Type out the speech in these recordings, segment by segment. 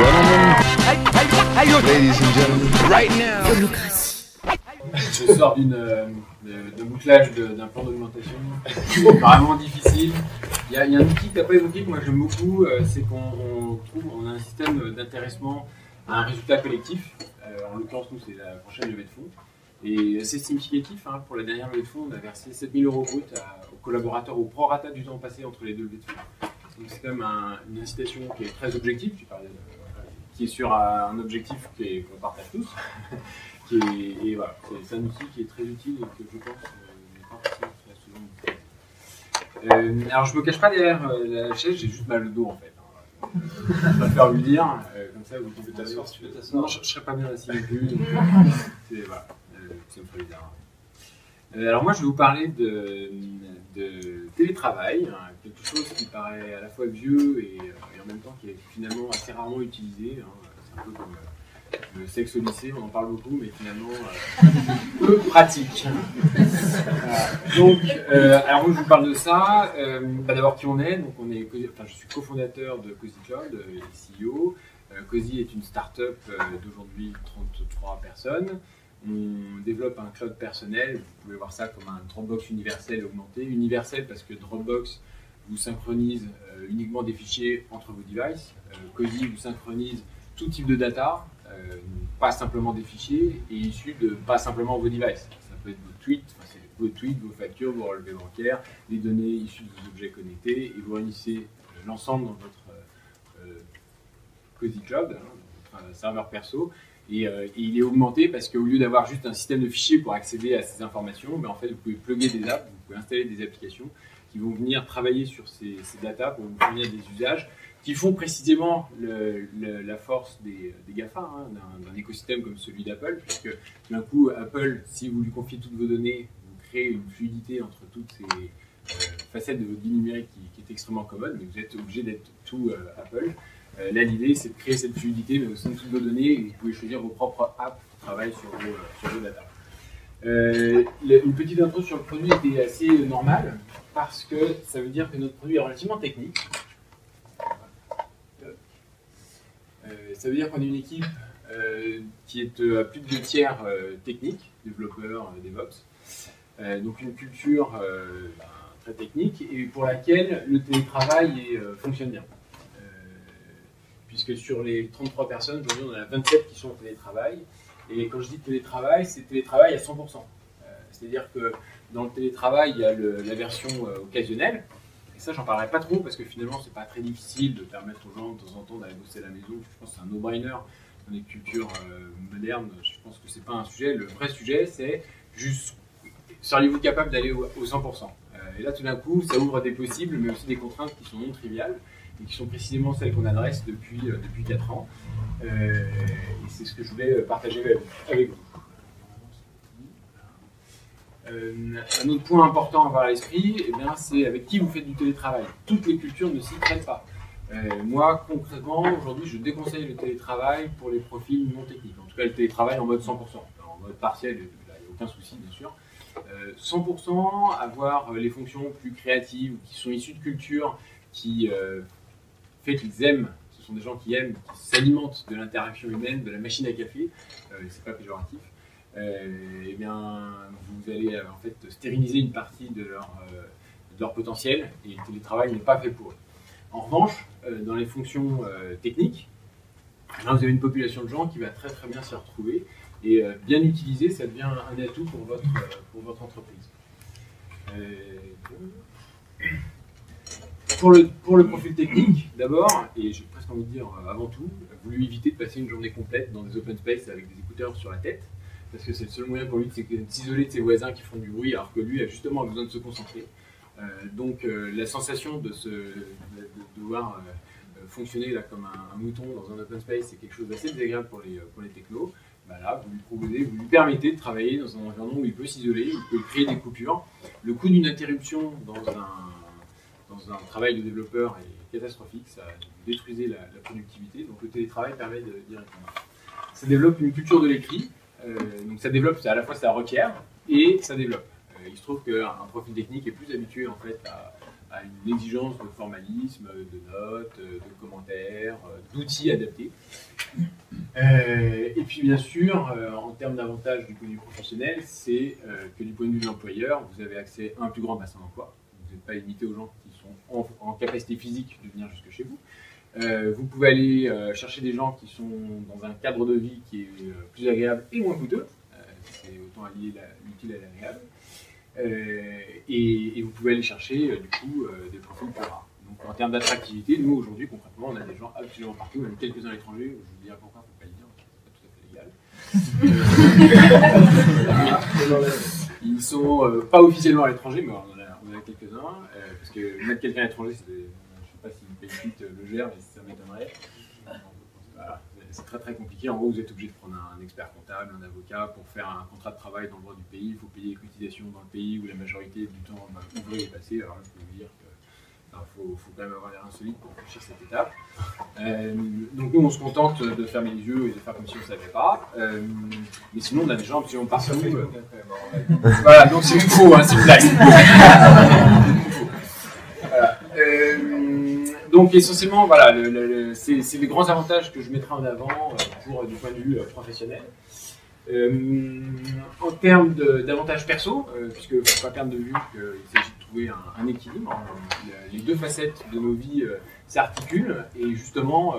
gentlemen, ladies and gentlemen, right now. Je sors d'une euh, de- d'un bouclage de- d'un plan d'augmentation vraiment difficile. Il y, a, il y a un outil que tu n'as pas évoqué que moi j'aime beaucoup, euh, c'est qu'on on trouve on a un système d'intéressement à un résultat collectif. Euh, en l'occurrence, nous, c'est la prochaine levée de fonds. Et assez significatif, hein, pour la dernière levée de fonds, on a versé 7000 euros brut à- aux collaborateurs au prorata du temps passé entre les deux levées de fonds. Donc c'est quand même un- une incitation qui est très objective, tu parlais de- qui est sur un objectif qu'on partage tous. qui est- et voilà, c'est- un outil qui est très utile et que je pense euh, n'est pas forcément très souvent. Euh, alors je me cache pas derrière euh, la chaise, j'ai juste mal au dos en fait. Je préfère lui le dire, euh, comme ça vous pouvez t'asseoir. Tu peux t'asseoir. Non, je, je serais pas bien assis plus. C'est voilà, euh, ça me ferait bizarre. Euh, alors moi je vais vous parler de, télétravail, hein, quelque chose qui paraît à la fois vieux et, euh, et en même temps qui est finalement assez rarement utilisé. hein. C'est un peu comme euh, le sexe au lycée, on en parle beaucoup, mais finalement peu pratique. Donc, euh, alors moi je vous parle de ça. Bah, D'abord qui on est, donc on est, enfin, je suis cofondateur de Cozy Cloud et CEO. Cozy est une start-up d'aujourd'hui 33 personnes. On développe un cloud personnel. Vous pouvez voir ça comme un Dropbox universel augmenté. Universel parce que Dropbox vous synchronise euh, uniquement des fichiers entre vos devices. Euh, Cozy vous synchronise tout type de data, euh, pas simplement des fichiers, et issus de pas simplement vos devices. Ça peut être vos tweets, vos tweets, vos factures, vos relevés bancaires, les données issues de vos objets connectés, et vous réunissez euh, l'ensemble dans votre Cozy Cloud, hein, votre euh, serveur perso. Et, euh, et il est augmenté parce qu'au lieu d'avoir juste un système de fichiers pour accéder à ces informations, ben, en fait, vous pouvez plugger des apps, vous pouvez installer des applications qui vont venir travailler sur ces, ces datas pour vous fournir des usages qui font précisément la force des, des GAFA, hein, d'un écosystème comme celui d'Apple, puisque d'un coup, Apple, si vous lui confiez toutes vos données, vous créez une fluidité entre toutes ces euh, facettes de votre vie numérique qui, qui est extrêmement commode, mais vous êtes obligé d'être tout euh, Apple. Euh, là, l'idée, c'est de créer cette fluidité, mais au sein de toutes vos données, vous pouvez choisir vos propres apps qui travaillent sur vos, sur data. Euh, une petite intro sur le produit était assez normale, parce que ça veut dire que notre produit est relativement technique. Euh, ça veut dire qu'on est une équipe qui est à plus de deux tiers technique, développeurs, DevOps. Donc une culture ben, très technique et pour laquelle le télétravail fonctionne bien. Sur les 33 personnes, aujourd'hui on en a 27 qui sont en télétravail. Et quand je dis télétravail, c'est télétravail à 100%. Euh, C'est-à-dire que dans le télétravail, il y a la version euh, occasionnelle, et ça, j'en parlerai pas trop parce que finalement, c'est pas très difficile de permettre aux gens de temps en temps d'aller bosser à la maison. Je pense que c'est un no-brainer dans les cultures euh, modernes. Je pense que c'est pas un sujet. Le vrai sujet, c'est juste seriez-vous capable d'aller au, au 100% Euh, Et là, tout d'un coup, ça ouvre des possibles, mais aussi des contraintes qui sont non triviales et qui sont précisément celles qu'on adresse depuis, euh, depuis 4 ans. Euh, et c'est ce que je voulais euh, partager avec- vous. Un autre point important à avoir à l'esprit, eh c'est avec qui vous faites du télétravail. Toutes les cultures ne s'y prennent pas. Moi, concrètement, aujourd'hui, je déconseille le télétravail pour les profils non techniques. En tout cas, le télétravail en mode 100%. En mode partiel, il n'y a aucun souci, bien sûr. Euh, 100% avoir les fonctions plus créatives, qui sont issues de cultures qui fait qu'ils aiment, ce sont des gens qui aiment, qui s'alimentent de l'interaction humaine, de la machine à café, euh, c'est pas péjoratif, euh, eh bien, vous allez euh, en fait stériliser une partie de leur, de leur potentiel et le télétravail n'est pas fait pour eux. En revanche, dans les fonctions techniques, là, vous avez une population de gens qui va très très bien s'y retrouver et bien utilisé, ça devient un atout pour votre, pour votre entreprise. Pour, le, pour le profil technique, d'abord, et j'ai presque envie de dire euh, avant tout, voulu éviter de passer une journée complète dans des open space avec des écouteurs sur la tête, parce que c'est le seul moyen pour lui de s'isoler de ses voisins qui font du bruit, alors que lui a justement besoin de se concentrer. Euh, donc euh, la sensation de, se, de, de devoir fonctionner là, comme un, un mouton dans un open space, c'est quelque chose d'assez désagréable pour les, pour les technos. Bah là, vous lui proposez, vous lui permettez de travailler dans un environnement où il peut s'isoler, il peut créer des coupures. Le coût d'une interruption dans un, un travail de développeur est catastrophique, ça détruisez la, productivité, donc le télétravail permet d'y répondre. Ça développe une culture de l'écrit, euh, donc ça développe, à la fois ça requiert et ça développe. Euh, il se trouve qu'un profil technique est plus habitué en fait à, à une exigence de formalisme, de notes, de commentaires, d'outils adaptés. et puis bien sûr, en termes d'avantages du point de vue professionnel, c'est que du point de vue de l'employeur, vous avez accès à un plus grand bassin d'emploi. Vous n'êtes pas limité aux gens qui sont en, capacité physique de venir jusque chez vous. vous pouvez aller chercher des gens qui sont dans un cadre de vie qui est plus agréable et moins coûteux c'est autant allier l'utile à l'agréable. Euh, et, vous pouvez aller chercher euh, du coup euh, des profils plus rares. Donc en termes d'attractivité, nous aujourd'hui concrètement on a des gens absolument partout, même quelques-uns à l'étranger, je vous dirai pourquoi, il ne faut pas le dire, c'est pas tout à fait légal. Ils sont pas officiellement à l'étranger, mais on a, parce que mettre quelqu'un à l'étranger, je ne sais pas si une pays le gère, mais ça m'étonnerait c'est très très compliqué. En gros, vous êtes obligé de prendre un, expert comptable, un avocat pour faire un contrat de travail dans le droit du pays. Il faut payer les cotisations dans le pays où la majorité du temps bah, ouvrier est passé. Alors là, je peux vous dire qu'il faut, quand même avoir l'air insolite pour franchir cette étape. Euh, donc nous, on se contente de fermer les yeux et de faire comme si on ne savait pas. Euh, mais sinon, on a des gens absolument partout. voilà, donc c'est une faux, hein, c'est une blague. Euh, donc essentiellement, voilà, c'est les grands avantages que je mettrai en avant euh, pour du point de vue euh, professionnel. Euh, en termes d'avantages perso, puisque il ne faut pas perdre de vue qu'il s'agit de trouver un, équilibre, hein, les deux facettes de nos vies s'articulent et justement,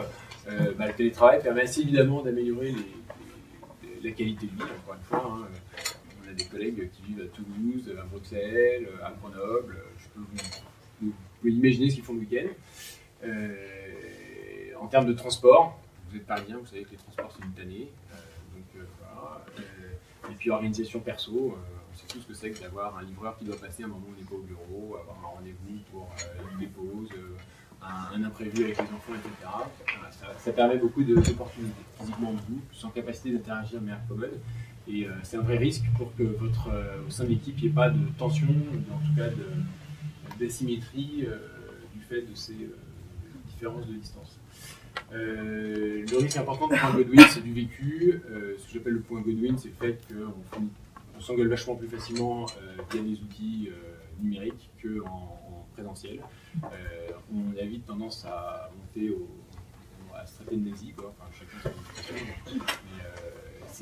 bah, le télétravail permet assez évidemment d'améliorer la qualité de vie, encore une fois. Hein, on a des collègues qui vivent à Toulouse, à Bruxelles, à Grenoble. Je peux vous pouvez imaginer ce qu'ils font le week-end. Euh, en termes de transport, vous êtes parisien, vous savez que les transports c'est une. Euh, euh, et puis organisation perso, on sait tout ce que c'est que d'avoir un livreur qui doit passer un moment où on n'est pas au bureau, avoir un rendez-vous pour une dépose, un, imprévu avec les enfants, etc. Ça, permet beaucoup d'opportunités physiquement vous, sans capacité d'interagir de manière commode. Et c'est un vrai risque pour que votre, au sein de l'équipe, il n'y ait pas de tension, ou en tout cas d'asymétrie du fait de ces, de distance. Euh, le risque important du point Godwin, c'est du vécu. Euh, ce que j'appelle le point Godwin, c'est le fait qu'on on, s'engueule vachement plus facilement euh, via des outils numériques qu'en en présentiel. on a vite tendance à monter au, à se traiter de nazi,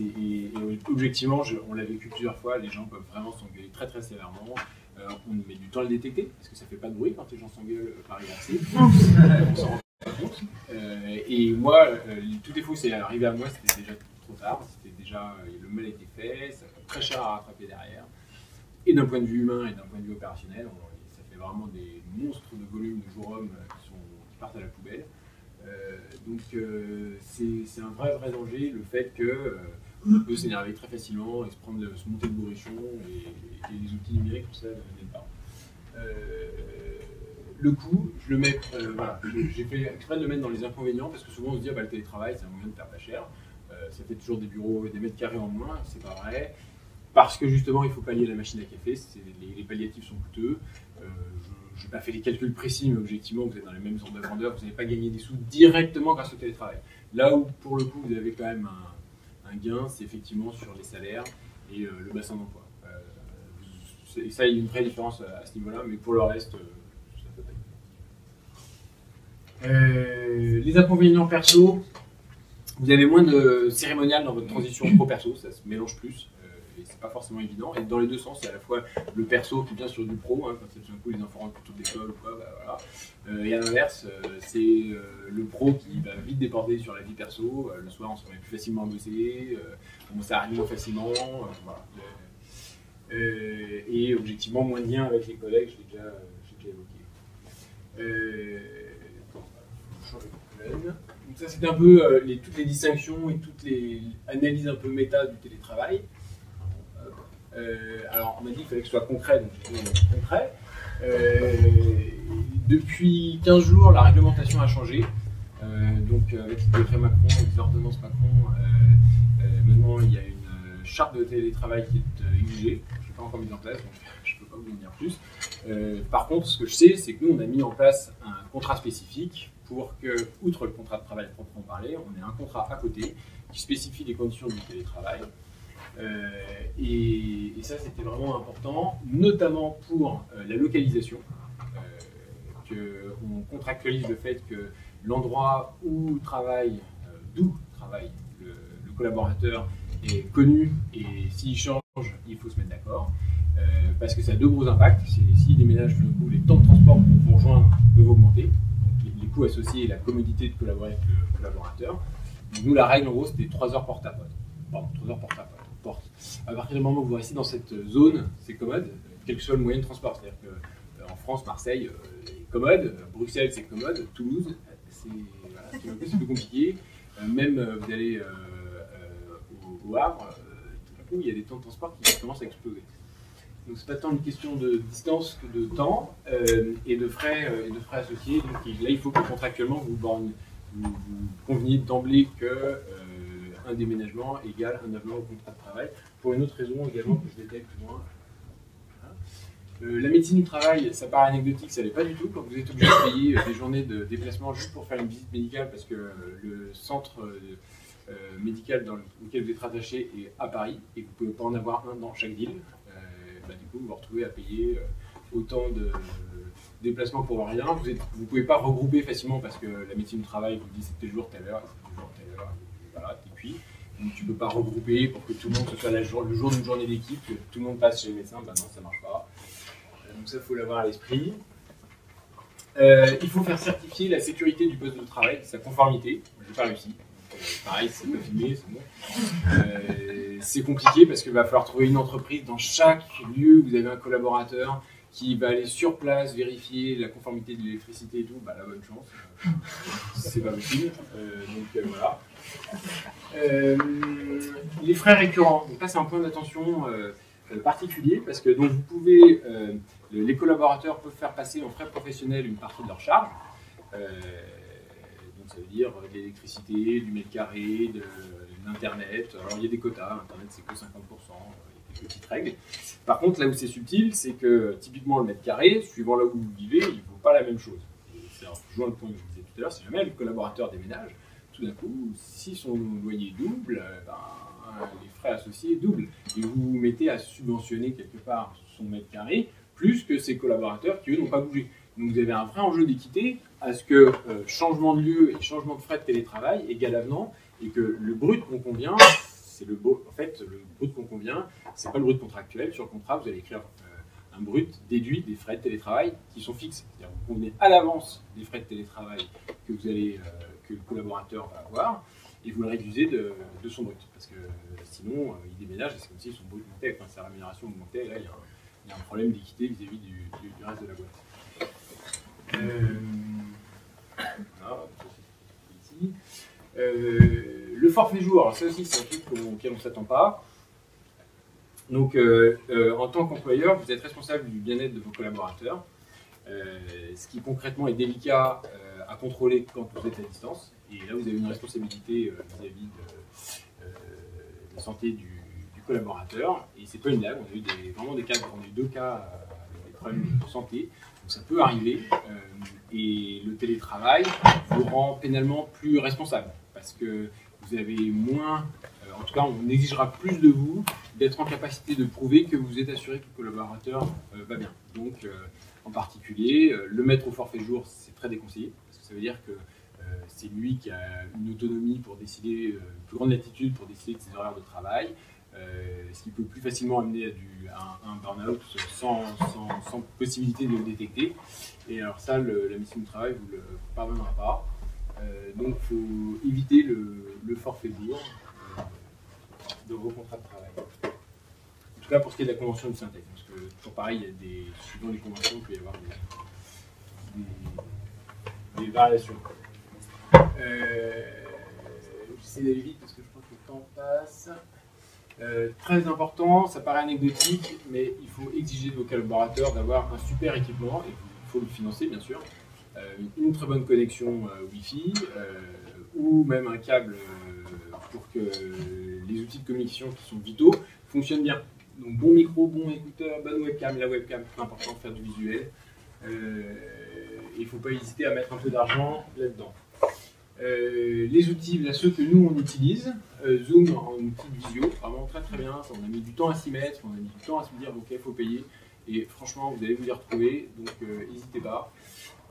et, objectivement, on l'a vécu plusieurs fois, les gens peuvent vraiment s'engueuler très très sévèrement. Euh, on met du temps à le détecter, parce que ça fait pas de bruit quand les gens s'engueulent par inertie. on s'en rend pas compte. Euh, et moi, euh, tout est fou, c'est arrivé à moi, c'était déjà trop tard, c'était déjà, le mal était fait, ça coûte très cher à rattraper derrière. Et d'un point de vue humain et d'un point de vue opérationnel, ça fait vraiment des monstres de volume de jour hommes qui, partent à la poubelle. donc c'est un vrai vrai danger le fait que on peut s'énerver très facilement et se, prendre, se monter le bourrichon et, les outils numériques, tout ça n'aide pas. Euh, le coût, je le mets, euh, j'ai fait exprès de le mettre dans les inconvénients parce que souvent on se dit ah, bah, le télétravail c'est un moyen de faire pas cher, euh, ça fait toujours des bureaux des mètres carrés en moins, c'est pas vrai, parce que justement il faut pallier la machine à café, les, palliatifs sont coûteux. je n'ai pas fait les calculs précis, mais objectivement vous êtes dans les mêmes ordres de grandeur, vous n'avez pas gagné des sous directement grâce au télétravail. Là où pour le coup vous avez quand même un, un gain, c'est effectivement sur les salaires et euh, le bassin d'emploi. Euh, ça, il y a une vraie différence à, ce niveau-là, mais pour le reste, euh, ça peut pas les inconvénients perso, vous avez moins de cérémonial dans votre transition pro-perso, ça se mélange plus c'est pas forcément évident. Et dans les deux sens, c'est à la fois le perso qui vient sur du pro, hein, quand c'est tout d'un coup les enfants rentrent plutôt d'école ou quoi, bah, voilà. Euh, et à l'inverse, euh, c'est euh, le pro qui va vite déporter sur la vie perso. le soir, on se remet plus facilement à bosser, on s'arrive moins facilement. Et objectivement, moins de lien avec les collègues, je l'ai déjà, déjà, évoqué. Donc ça, c'était un peu toutes les distinctions et toutes les analyses un peu méta du télétravail. Euh, alors, on m'a dit qu'il fallait que ce soit concret, donc j'ai dit concret. Euh, depuis 15 jours, la réglementation a changé. Euh, donc, avec le décret Macron, avec l'ordonnance Macron, maintenant il y a une charte de télétravail qui est exigée. Je ne l'ai pas encore mise en place, donc je ne peux pas vous en dire plus. par contre, ce que je sais, c'est que nous, on a mis en place un contrat spécifique pour que, outre le contrat de travail proprement parlé, on ait un contrat à côté qui spécifie les conditions du télétravail et, ça, c'était vraiment important, notamment pour euh, la localisation. Euh, on contractualise le fait que l'endroit où travaille, euh, d'où travaille le, le collaborateur est connu et s'il change, il faut se mettre d'accord. Parce que ça a deux gros impacts. S'il déménage, coup, les temps de transport pour vous rejoindre peuvent augmenter. Donc, les, coûts associés et la commodité de collaborer avec le collaborateur. Nous, la règle, en gros, c'était 3 heures porte à porte. Pardon, 3 heures porte à porte. À partir du moment où vous restez dans cette zone, c'est commode, quel que soit le moyen de transport. C'est-à-dire qu'en France, Marseille euh, est commode, euh, Bruxelles, c'est commode, Toulouse, c'est voilà, c'est un peu plus compliqué. Euh, même euh, vous allez euh, euh, au, Havre, euh, tout coup, il y a des temps de transport qui commencent à exploser. Donc c'est pas tant une question de distance que de temps euh, et, de frais, euh, et de frais associés. Donc là, il faut que contractuellement vous, conveniez d'emblée que euh, un déménagement égale un avenant au contrat de travail. Pour une autre raison également que je détaille plus loin. Voilà. Euh, la médecine du travail, ça paraît anecdotique, ça l'est pas du tout. Quand vous êtes obligé de payer euh, des journées de déplacement juste pour faire une visite médicale parce que euh, le centre médical dans lequel vous êtes rattaché est à Paris et que vous pouvez pas en avoir un dans chaque ville, bah, du coup vous vous retrouvez à payer autant de déplacements pour rien. Vous ne pouvez pas regrouper facilement parce que la médecine du travail vous dit c'est tel jour, telle heure, c'est tel jour, telle heure, et voilà, t'es cuit. Donc tu peux pas regrouper pour que tout le monde, ce soit le jour d'une journée d'équipe, que tout le monde passe chez le médecin, bah non, ça marche pas. Euh, Donc ça, il faut l'avoir à l'esprit. Euh, il faut faire certifier la sécurité du poste de travail, sa conformité. J'ai pas réussi. Euh, pareil, c'est pas filmé, c'est bon. C'est compliqué parce qu'il va falloir trouver une entreprise dans chaque lieu où vous avez un collaborateur qui va aller sur place vérifier la conformité de l'électricité et tout. Bah, la bonne chance. Euh, c'est pas possible. Euh, donc euh, voilà. Les frais récurrents. Donc là, c'est un point d'attention particulier parce que donc vous pouvez, le- les collaborateurs peuvent faire passer en frais professionnels une partie de leur charge. Donc ça veut dire de l'électricité, du mètre carré, de l'internet. Alors il y a des quotas. Internet c'est que 50%. Euh, petites règles. Par contre, là où c'est subtil, c'est que typiquement le mètre carré, suivant là où vous vivez, il ne vaut pas la même chose. C'est rejoint le point que je disais tout à l'heure. Si jamais le collaborateur déménage, tout d'un coup, si son loyer double, euh, ben, les frais associés doublent. Et vous vous mettez à subventionner quelque part son mètre carré plus que ses collaborateurs qui, eux, n'ont pas bougé. Donc vous avez un vrai enjeu d'équité à ce que euh, changement de lieu et changement de frais de télétravail égale avenant et que le brut qu'on convient, c'est le. En fait, le brut qu'on convient, c'est pas le brut contractuel. Sur le contrat, vous allez écrire euh, un brut déduit des frais de télétravail qui sont fixes. C'est-à-dire vous convenez à l'avance des frais de télétravail que vous allez euh, que le collaborateur va avoir et vous le réduisez de, son brut. Parce que euh, sinon, il déménage et c'est comme si son brut montait, enfin, sa rémunération augmentait. Là, il y a un, problème d'équité vis-à-vis du, reste de la boîte. Euh, c'est ici. Le forfait jour, ça aussi c'est un truc auquel on ne s'attend pas. Donc euh, euh, en tant qu'employeur, vous êtes responsable du bien-être de vos collaborateurs, euh, ce qui concrètement est délicat à contrôler quand vous êtes à distance. Et là vous avez une responsabilité vis-à-vis de, la santé du, collaborateur. Et c'est pas une blague, on a eu vraiment des cas, on a eu deux cas avec des problèmes de santé. Donc ça peut arriver. et le télétravail vous rend pénalement plus responsable parce que vous avez moins, euh, en tout cas, on exigera plus de vous d'être en capacité de prouver que vous êtes assuré que le collaborateur euh, va bien. Donc, euh, en particulier, le mettre au forfait jour, c'est très déconseillé parce que ça veut dire que c'est lui qui a une autonomie pour décider, une plus grande latitude pour décider de ses horaires de travail. ce qui peut plus facilement amener à, du, un, burn-out sans, possibilité de le détecter. Et alors ça, la mission de travail vous le pardonnera pas. Euh, donc il faut éviter le, le forfait jour euh, de vos contrats de travail. En tout cas pour ce qui est de la convention de synthèse. Parce que toujours pareil, il y a des, les conventions, il peut y avoir des, des- des variations. Euh, J'essaie d'aller vite parce que je crois que le temps passe. Euh, très important, ça paraît anecdotique, mais il faut exiger de vos collaborateurs d'avoir un super équipement, et il faut le financer bien sûr, une très bonne connexion euh, Wi-Fi, euh, ou même un câble euh, pour que les outils de communication qui sont vitaux fonctionnent bien. Donc bon micro, bon écouteur, bonne webcam, la webcam, c'est important de faire du visuel. Euh, il ne faut pas hésiter à mettre un peu d'argent là-dedans. Euh, les outils, là, ceux que nous on utilise, euh, Zoom en outil de visio, vraiment très très bien. On a mis du temps à s'y mettre, on a mis du temps à se dire ok, il faut payer. Et franchement, vous allez vous y retrouver, donc euh, n'hésitez pas.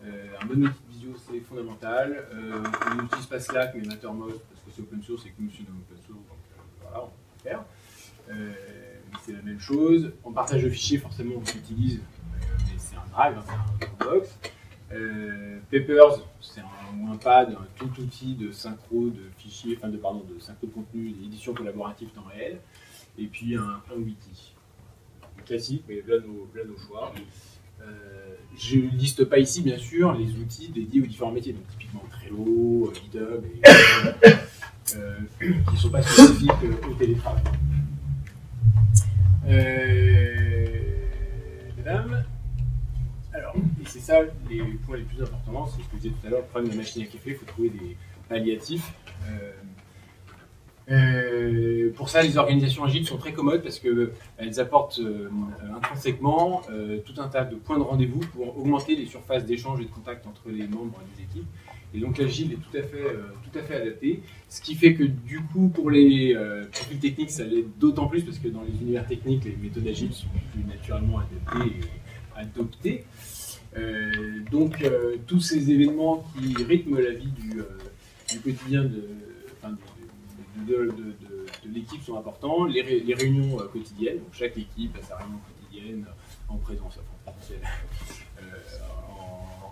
Un bon outil de visio, c'est fondamental. on n'utilise pas Slack, mais Mattermost, parce que c'est open source et que nous, c'est open source, donc voilà, on peut faire. c'est la même chose. En partage de fichiers, forcément, on l'utilise, mais c'est un drive, hein, c'est un Dropbox. Euh, Papers, c'est un, un pad, un tout outil de synchro de fichiers, enfin de, pardon, de synchro de contenu, d'édition collaborative temps réel, et puis un, wiki. Classique, mais nos, nos choix. Euh, je ne liste pas ici, bien sûr, les outils dédiés aux différents métiers, donc typiquement Trello, GitHub, et, euh, qui ne sont pas spécifiques au télétravail. Euh, mesdames, alors, et c'est ça les points les plus importants, c'est ce que je disais tout à l'heure, le problème de la machine à café, il faut trouver des palliatifs. Euh, euh, pour ça, les organisations agiles sont très commodes parce qu'elles apportent euh, intrinsèquement tout un tas de points de rendez-vous pour augmenter les surfaces d'échange et de contact entre les membres des équipes. Et donc l'agile est tout à, fait, tout à fait adapté. Ce qui fait que du coup, pour les profils techniques, ça l'est d'autant plus parce que dans les univers techniques, les méthodes agiles sont plus naturellement adaptées adoptées. Euh, donc euh, tous ces événements qui rythment la vie du, euh, quotidien de, l'équipe sont importants. Les, réunions quotidiennes, chaque équipe a sa réunion quotidienne en présence,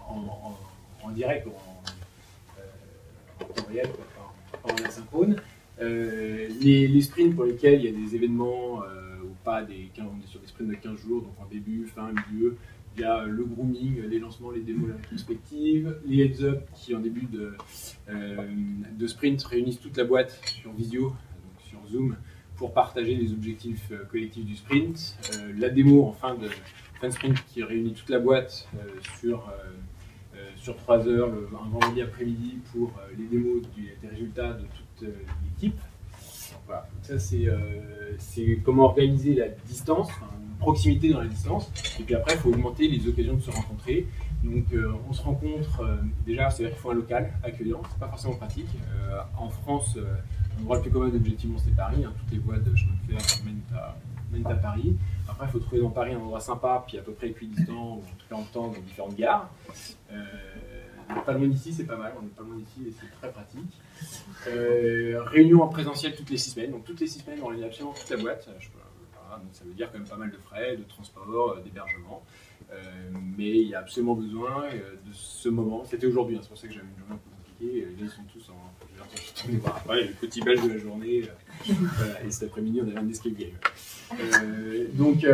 en, en, direct, en, en temps réel, en asynchrone. les, les, sprints pour lesquels il y a des événements ou pas, des, on est sur des sprints de 15 jours, donc en début, fin, milieu, il y a le grooming, les lancements, les démos, la rétrospective, les heads-up qui, en début de, euh, de, sprint, réunissent toute la boîte sur visio, donc sur Zoom, pour partager les objectifs euh, collectifs du sprint. Euh, la démo en fin de, fin de sprint qui réunit toute la boîte sur, sur 3 heures, un vendredi après-midi, pour les démos des résultats de toute l'équipe. Voilà, ça c'est comment organiser la distance, proximité dans la distance. Et puis après, il faut augmenter les occasions de se rencontrer. Donc euh, on se rencontre, euh, déjà, c'est-à-dire qu'il faut un local accueillant, c'est pas forcément pratique. Euh, en France, l'endroit le plus commun objectivement c'est Paris, hein. toutes les voies de chemin de fer mènent à, Paris. Après, il faut trouver dans Paris un endroit sympa, puis à peu près équidistant, ou en tout cas en temps dans différentes gares. pas loin d'ici, c'est pas mal, on est pas loin d'ici et c'est très pratique. réunion en présentiel toutes les six semaines, donc toutes les six semaines on réunit absolument toute la boîte. Donc ça veut dire quand même pas mal de frais, de transport, euh, d'hébergement. Euh, mais il y a absolument besoin euh, de ce moment. C'était aujourd'hui, hein, c'est pour ça que j'avais une journée un peu compliquée. Là, ils sont tous en. Après, le petit belge de la journée. et cet après-midi, on avait un escape game. donc,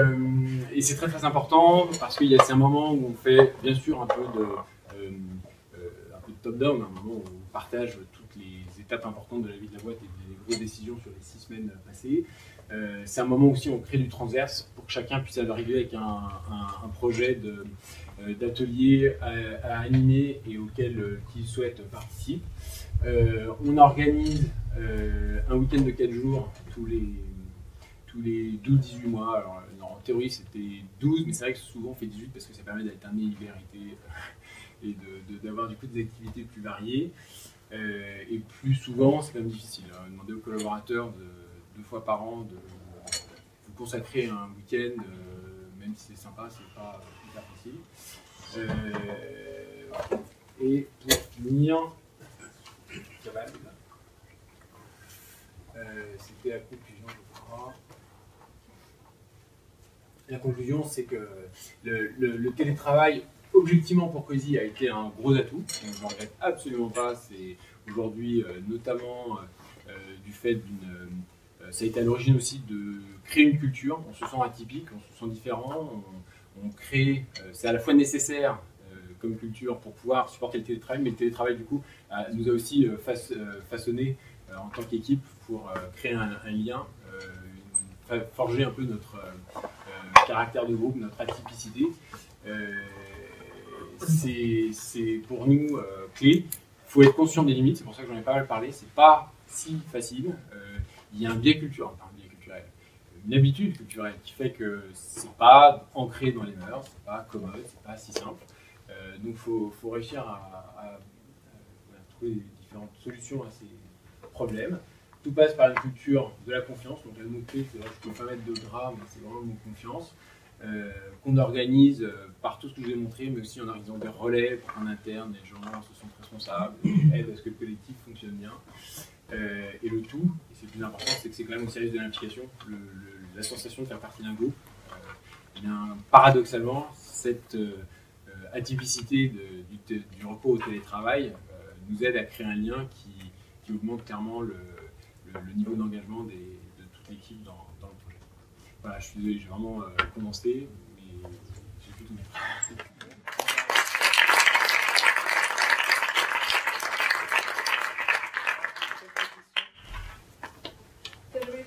et c'est très très important parce qu'il y a un moment où on fait bien sûr un peu de, de top-down, un moment où on partage toutes les étapes importantes de la vie de la boîte et des grosses décisions sur les six semaines passées. Euh, c'est un moment aussi où on crée du transverse pour que chacun puisse arriver avec un, projet euh, d'atelier à, animer et auquel euh, il souhaite participer. on organise un week-end de 4 jours tous les, tous les 12-18 mois. En théorie, c'était 12, mais c'est vrai que souvent on fait 18 parce que ça permet d'alterner hilarité et d'avoir du coup des activités plus variées. Et plus souvent, c'est quand même difficile. Hein. demander aux collaborateurs de deux fois par an de vous consacrer un week-end, euh, même si c'est sympa, c'est pas hyper facile. Euh, et pour finir, euh, c'était je crois. La conclusion, c'est que le, télétravail, objectivement pour Cozy, a été un gros atout. Je ne regrette absolument pas. C'est aujourd'hui, notamment du fait d'une euh, ça a été à l'origine aussi de créer une culture. On se sent atypique, on se sent différent. On, crée, euh, c'est à la fois nécessaire euh, comme culture pour pouvoir supporter le télétravail, mais le télétravail du coup nous a aussi façonné en tant qu'équipe pour créer un, lien, forger un peu notre caractère de groupe, notre atypicité. C'est pour nous clé. Il faut être conscient des limites, c'est pour ça que j'en ai pas mal parlé. C'est pas si facile il y a un biais culturel, un biais culturel, une habitude culturelle qui fait que c'est pas ancré dans les mœurs, c'est pas commode, c'est pas si simple. Euh, donc faut, faut, réussir à, trouver différentes solutions à ces problèmes. Tout passe par une culture de la confiance. Donc le mot-clé, c'est je ne peux pas mettre de mais c'est vraiment une confiance. Qu'on organise par tout ce que je vous ai montré, mais aussi en organisant des relais en interne, les gens se sentent responsables, aident à ce que le collectif fonctionne bien. et le tout, et c'est le plus important, c'est que c'est quand même au service de l'implication, la sensation de faire partie d'un groupe. Eh bien, paradoxalement, cette atypicité du, du, recours au télétravail nous aide à créer un lien qui, augmente clairement le, niveau d'engagement de toute l'équipe dans, le. Voilà, je suis désolé, j'ai vraiment euh, commencé, mais j'ai pu tout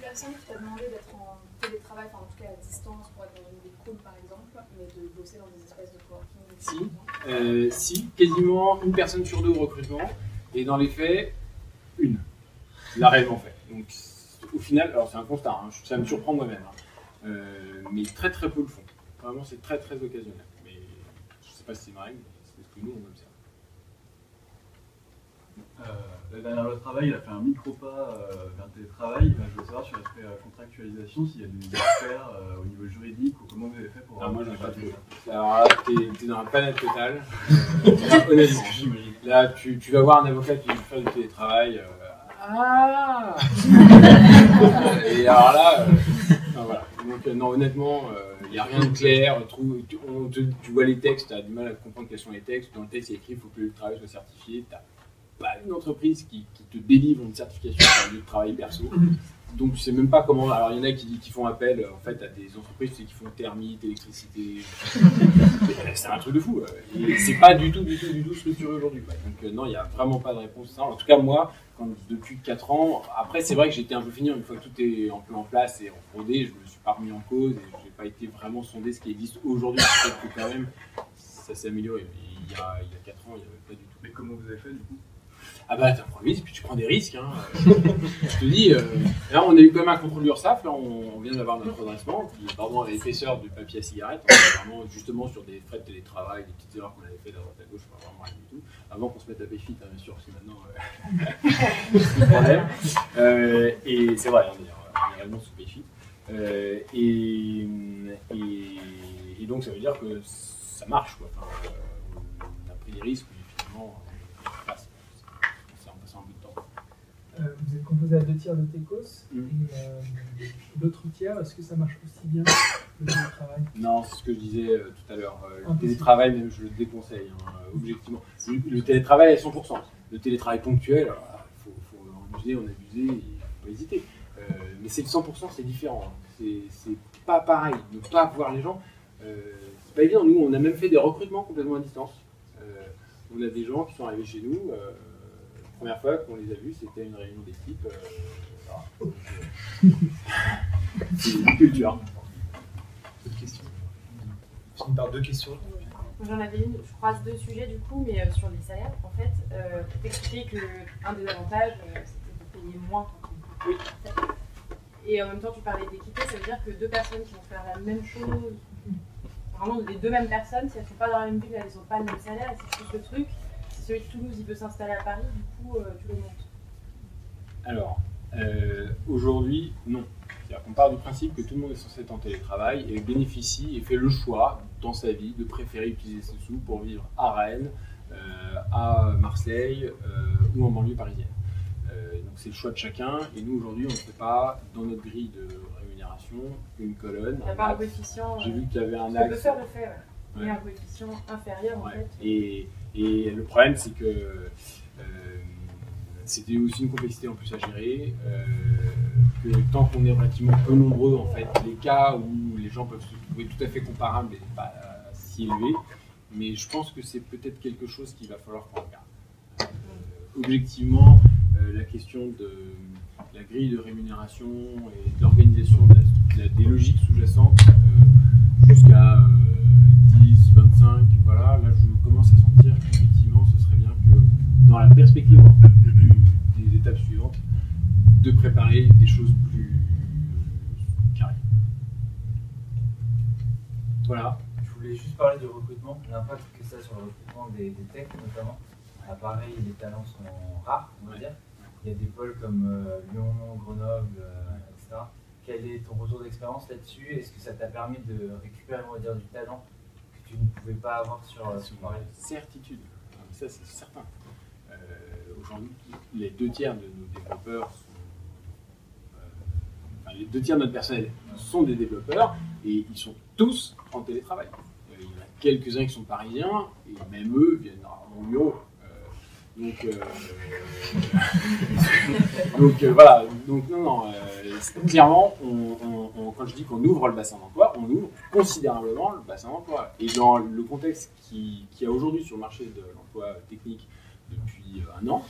personne qui t'a demandé d'être en télétravail, enfin en tout cas à distance pour être dans une ville cool par exemple, mais de bosser dans des espèces de coworking Si, euh, si, quasiment une personne sur deux au recrutement. Et dans les faits, une l'a réellement fait. Donc au final, alors c'est un constat, hein, ça me surprend moi-même, hein. Euh, mais très très peu le font. Vraiment, c'est très très occasionnel. Mais je ne sais pas si c'est une règle, c'est ce que nous on observe. Euh, la dernière loi travail, il a fait un micro-pas euh, vers le télétravail. je veux savoir sur l'aspect euh, contractualisation, s'il y a des experts au niveau juridique ou comment vous avez fait pour. Ah, moi, j'en ai pas. Alors là, t'es dans un panel total. honnêtement, là, tu, tu, vas voir un avocat qui veut faire du télétravail. ah Et alors là. Donc, non, honnêtement, il n'y a rien de clair. Tu, tu, vois les textes, tu as du mal à comprendre quels sont les textes. Dans le texte, il écrit il faut que le travail soit certifié pas une entreprise qui, te délivre une certification de travail perso. Donc tu sais même pas comment. Alors il y en a qui, font appel en fait à des entreprises qui font thermite, électricité. c'est un truc de fou. Et c'est pas du tout, du tout, du tout structuré aujourd'hui. Donc euh, non, il n'y a vraiment pas de réponse. En tout cas moi, quand, depuis 4 ans, après c'est vrai que j'étais un peu fini une fois que tout est un peu en place et en fondé, je me suis pas remis en cause et j'ai pas été vraiment sondé ce qui existe aujourd'hui. Peut-être que quand même ça s'est amélioré. il y, a, il y a 4 ans, il n'y avait pas du tout. Mais comment vous avez fait du coup? Ah bah, risque, puis tu prends des risques. Hein. je te dis, euh, là, on a eu quand même un contrôle l'URSSAF, là, on, vient d'avoir notre redressement, puis pardon, à l'épaisseur du papier à cigarette, est vraiment justement sur des frais de télétravail, des petites erreurs qu'on avait fait droite à gauche, pas vraiment rien du tout, avant qu'on se mette à PayFit, hein, bien sûr, parce que maintenant, euh, problème. Euh, et c'est vrai, on est sous PayFit. Euh, et, et, et, donc, ça veut dire que ça marche, quoi. On a pris des risques, mais finalement, Euh, vous êtes composé à deux tiers de TECOS, mm. et euh, l'autre tiers, est-ce que ça marche aussi bien le télétravail? Non, c'est ce que je disais euh, tout à l'heure. le télétravail, même, je le déconseille, hein, objectivement. Le, télétravail est 100%. Le télétravail ponctuel, il faut, en user, en abuser, il faut pas hésiter. mais c'est le 100%, c'est différent. Hein. C'est pas pareil. Ne pas voir les gens, c'est pas évident. Nous, on a même fait des recrutements complètement à distance. on a des gens qui sont arrivés chez nous première fois qu'on les a vus, c'était une réunion d'équipe. Euh, c'est une culture. D'autres questions Je par deux questions. J'en avais une, je croise deux sujets du coup, mais euh, sur les salaires, en fait, euh, t'expliquer qu'un des avantages, euh, c'était de payer moins quand on oui. Et en même temps, tu parlais d'équité, ça veut dire que deux personnes qui vont faire la même chose, vraiment les deux mêmes personnes, si elles ne sont pas dans la même ville, elles n'ont pas le même salaire, et c'est juste le truc celui de Toulouse, il veut s'installer à Paris, du coup, euh, tu le montes Alors, euh, aujourd'hui, non. Qu'on part du principe que tout le monde est censé être en télétravail et bénéficie et fait le choix dans sa vie de préférer utiliser ses sous pour vivre à Rennes, euh, à Marseille ou en banlieue parisienne. donc c'est le choix de chacun et nous aujourd'hui on ne fait pas dans notre grille de rémunération une colonne. Il n'y a pas un coefficient. J'ai vu qu'il y avait un axe. faire le fait, ouais. un coefficient inférieur en fait. Et, et le problème, c'est que euh, c'était aussi une complexité en plus à gérer. Euh, que tant qu'on est relativement peu nombreux, en fait, les cas où les gens peuvent se trouver tout à fait comparables n'est pas si élevé. Mais je pense que c'est peut-être quelque chose qu'il va falloir qu'on regarde. Euh, objectivement, la question de la grille de rémunération et de l'organisation des logiques sous-jacentes jusqu'à 10, 25, voilà, là je commence à sentir qu'effectivement ce serait bien que dans la perspective des étapes suivantes, de préparer des choses plus carrées. Voilà. Je voulais juste parler de recrutement, l'impact que ça a sur le recrutement des, techs notamment. À Paris, les talents sont rares, on va dire. Il y a des pôles comme euh, Lyon, Grenoble, euh, etc., quel est ton retour d'expérience là-dessus? Est-ce que ça t'a permis de récupérer, on va dire, du talent tu ne pouvais pas avoir sur, euh, Paris certitude. Ça, c'est certain. Euh, Aujourd'hui, les deux tiers de nos développeurs sont. euh, les deux tiers de notre personnel sont des développeurs et ils sont tous en télétravail. Il y en a quelques-uns qui sont parisiens et même eux viennent au bureau. Donc, euh, donc euh, voilà. Donc, non, non. euh, clairement, on- quand je dis qu'on ouvre le bassin d'emploi, on ouvre considérablement le bassin d'emploi. Et dans le contexte qui- qu'il y a aujourd'hui sur le marché de l'emploi technique depuis un an,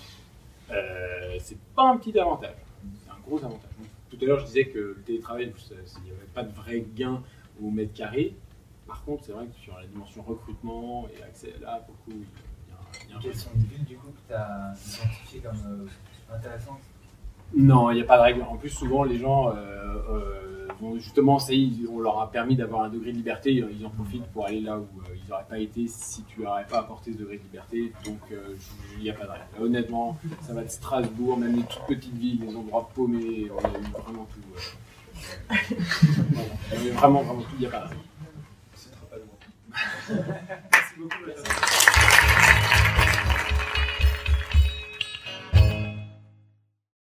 c'est pas un petit avantage. C'est un gros avantage. Tout à l'heure, je disais que le télétravail, il n'y avait pas de vrai gain au mètre carré. Par contre, c'est vrai que sur la dimension recrutement et accès, là, pour le coup, il y a, il y a un Quelles vrai- sont les villes du coup que tu as identifiées comme euh, intéressantes? Non, il n'y a pas de règle. En plus, souvent, les gens euh, euh, vont justement, ça y est, on leur a permis d'avoir un degré de liberté, ils en profitent pour aller là où euh, ils n'auraient pas été si tu n'aurais pas apporté ce degré de liberté. Donc, euh, il n'y a pas de règle. Honnêtement, ça va de Strasbourg, même les toutes petites villes, les endroits paumés, on a eu vraiment tout. euh. Voilà. Vraiment, vraiment tout, il n'y a pas de règle. De. Merci beaucoup.